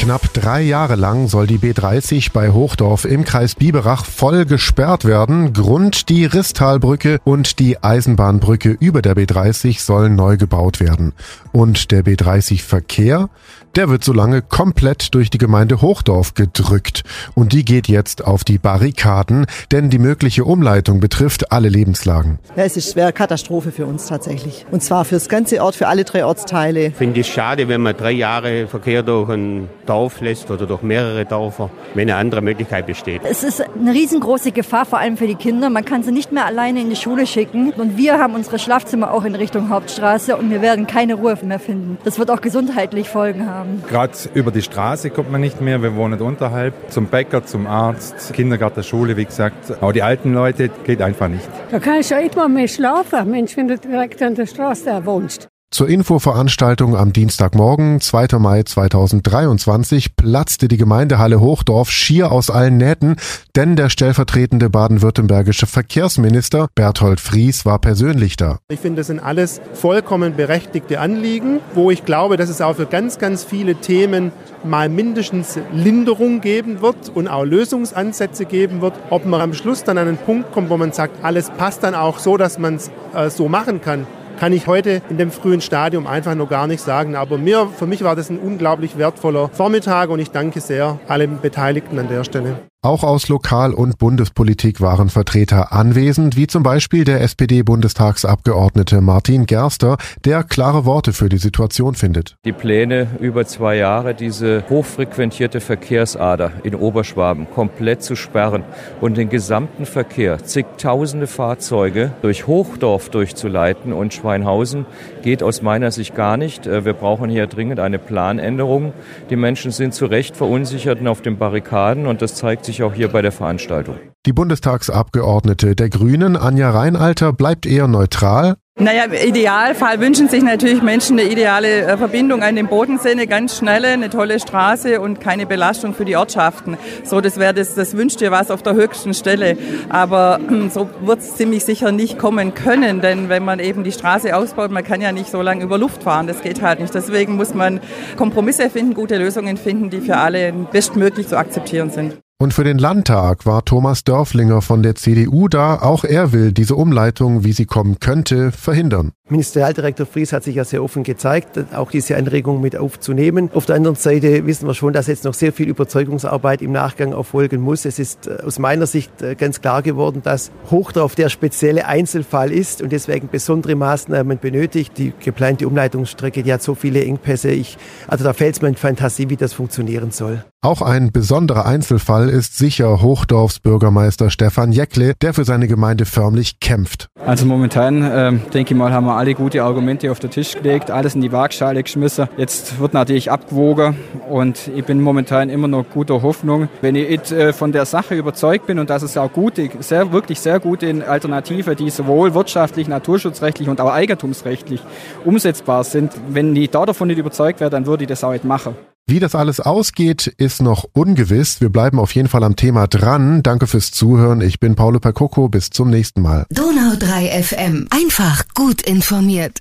Knapp drei Jahre lang soll die B30 bei Hochdorf im Kreis Biberach voll gesperrt werden. Grund die Risstalbrücke und die Eisenbahnbrücke über der B30 sollen neu gebaut werden. Und der B30 Verkehr, der wird so lange komplett durch die Gemeinde Hochdorf gedrückt. Und die geht jetzt auf die Barrikaden, denn die mögliche Umleitung betrifft alle Lebenslagen. Ja, es ist schwere Katastrophe für uns tatsächlich. Und zwar für das ganze Ort, für alle drei Ortsteile. Finde ich schade, wenn man drei Jahre Verkehr durch ein Dorf lässt oder durch mehrere Dörfer, wenn eine andere Möglichkeit besteht. Es ist eine riesengroße Gefahr, vor allem für die Kinder. Man kann sie nicht mehr alleine in die Schule schicken. Und wir haben unsere Schlafzimmer auch in Richtung Hauptstraße und wir werden keine Ruhe mehr finden. Das wird auch gesundheitlich Folgen haben. Gerade über die Straße kommt man nicht mehr. Wir wohnen unterhalb. Zum Bäcker, zum Arzt, Kindergarten, Schule, wie gesagt. Aber die alten Leute geht einfach nicht. Da kannst du ja nicht mal mehr schlafen, Mensch, wenn du direkt an der Straße wohnst. Zur Infoveranstaltung am Dienstagmorgen, 2. Mai 2023, platzte die Gemeindehalle Hochdorf schier aus allen Nähten, denn der stellvertretende baden-württembergische Verkehrsminister Berthold Fries war persönlich da. Ich finde, das sind alles vollkommen berechtigte Anliegen, wo ich glaube, dass es auch für ganz, ganz viele Themen mal mindestens Linderung geben wird und auch Lösungsansätze geben wird. Ob man am Schluss dann an einen Punkt kommt, wo man sagt, alles passt dann auch so, dass man es äh, so machen kann, kann ich heute in dem frühen Stadium einfach noch gar nicht sagen. Aber mir, für mich war das ein unglaublich wertvoller Vormittag und ich danke sehr allen Beteiligten an der Stelle. Auch aus Lokal- und Bundespolitik waren Vertreter anwesend, wie zum Beispiel der SPD-Bundestagsabgeordnete Martin Gerster, der klare Worte für die Situation findet. Die Pläne über zwei Jahre, diese hochfrequentierte Verkehrsader in Oberschwaben komplett zu sperren und den gesamten Verkehr, zigtausende Fahrzeuge durch Hochdorf durchzuleiten und Schweinhausen geht aus meiner Sicht gar nicht. Äh, wir brauchen hier dringend eine Planänderung. Die Menschen sind zu Recht verunsichert und auf den Barrikaden und das zeigt sich auch hier bei der Veranstaltung. Die Bundestagsabgeordnete der Grünen, Anja Reinalter, bleibt eher neutral. Naja, im Idealfall wünschen sich natürlich Menschen eine ideale äh, Verbindung an den Bodensee, eine ganz schnelle, eine tolle Straße und keine Belastung für die Ortschaften. So, das wäre das, das wünscht ihr was auf der höchsten Stelle. Aber so wird es ziemlich sicher nicht kommen können, denn wenn man eben die Straße ausbaut, man kann ja nicht so lange über Luft fahren, das geht halt nicht. Deswegen muss man Kompromisse finden, gute Lösungen finden, die für alle bestmöglich zu akzeptieren sind. Und für den Landtag war Thomas Dörflinger von der CDU da. Auch er will diese Umleitung, wie sie kommen könnte, verhindern. Ministerialdirektor Fries hat sich ja sehr offen gezeigt, auch diese Anregung mit aufzunehmen. Auf der anderen Seite wissen wir schon, dass jetzt noch sehr viel Überzeugungsarbeit im Nachgang erfolgen muss. Es ist äh, aus meiner Sicht äh, ganz klar geworden, dass Hochdorf der spezielle Einzelfall ist und deswegen besondere Maßnahmen benötigt. Die geplante Umleitungsstrecke, die hat so viele Engpässe. Ich, also da fällt es mir in Fantasie, wie das funktionieren soll. Auch ein besonderer Einzelfall ist sicher Hochdorfs Bürgermeister Stefan Jäckle, der für seine Gemeinde förmlich kämpft. Also momentan, äh, denke ich mal, haben wir alle gute Argumente auf den Tisch gelegt, alles in die Waagschale geschmissen. Jetzt wird natürlich abgewogen und ich bin momentan immer noch guter Hoffnung. Wenn ich äh, von der Sache überzeugt bin und dass es auch gute, sehr, wirklich sehr gute Alternative, die sowohl wirtschaftlich, naturschutzrechtlich und auch eigentumsrechtlich umsetzbar sind, wenn ich da davon nicht überzeugt wäre, dann würde ich das auch nicht machen. Wie das alles ausgeht, ist noch ungewiss. Wir bleiben auf jeden Fall am Thema dran. Danke fürs Zuhören. Ich bin Paolo Percoco. Bis zum nächsten Mal. Donau 3 FM. Einfach gut informiert.